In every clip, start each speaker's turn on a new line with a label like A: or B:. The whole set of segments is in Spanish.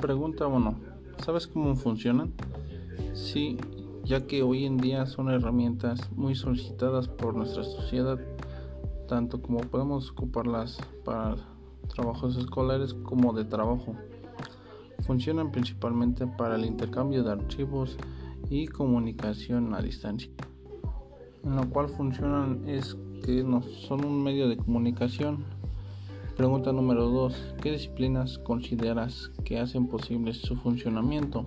A: Pregunta 1. ¿Sabes cómo funcionan? Sí, ya que hoy en día son herramientas muy solicitadas por nuestra sociedad, tanto como podemos ocuparlas para trabajos escolares como de trabajo. Funcionan principalmente para el intercambio de archivos y comunicación a distancia. En lo cual funcionan es que no son un medio de comunicación. Pregunta número 2. ¿Qué disciplinas consideras que hacen posible su funcionamiento?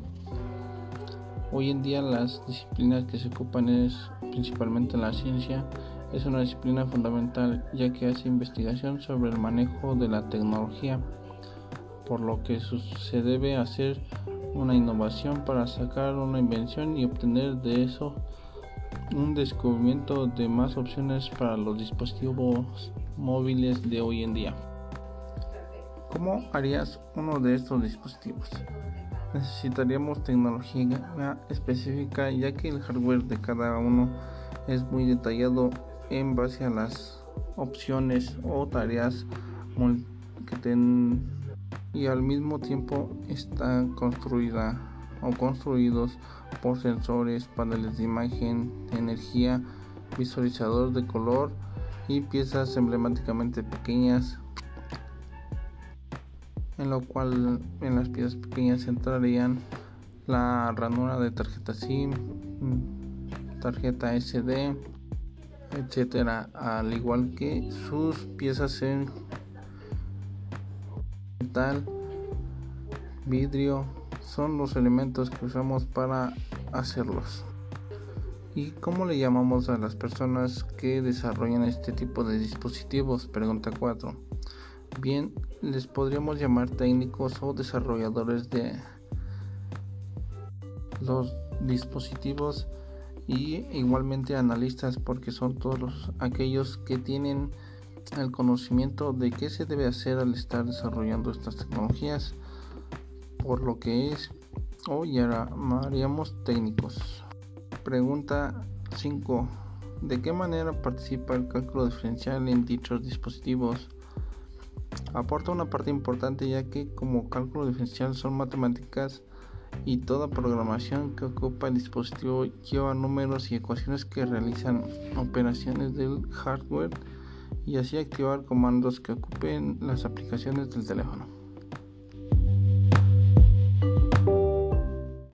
A: Hoy en día las disciplinas que se ocupan es principalmente la ciencia, es una disciplina fundamental ya que hace investigación sobre el manejo de la tecnología, por lo que se debe hacer una innovación para sacar una invención y obtener de eso un descubrimiento de más opciones para los dispositivos móviles de hoy en día. ¿Cómo harías uno de estos dispositivos? necesitaríamos tecnología específica ya que el hardware de cada uno es muy detallado en base a las opciones o tareas que ten y al mismo tiempo está construida o construidos por sensores, paneles de imagen, energía, visualizador de color y piezas emblemáticamente pequeñas en lo cual en las piezas pequeñas entrarían la ranura de tarjeta SIM, tarjeta SD, etcétera, al igual que sus piezas en metal, vidrio, son los elementos que usamos para hacerlos. ¿Y cómo le llamamos a las personas que desarrollan este tipo de dispositivos? Pregunta 4. Bien, les podríamos llamar técnicos o desarrolladores de los dispositivos y igualmente analistas porque son todos aquellos que tienen el conocimiento de qué se debe hacer al estar desarrollando estas tecnologías por lo que es o llamaríamos técnicos pregunta 5 ¿de qué manera participa el cálculo diferencial en dichos dispositivos? Aporta una parte importante ya que como cálculo diferencial son matemáticas y toda programación que ocupa el dispositivo lleva números y ecuaciones que realizan operaciones del hardware y así activar comandos que ocupen las aplicaciones del teléfono.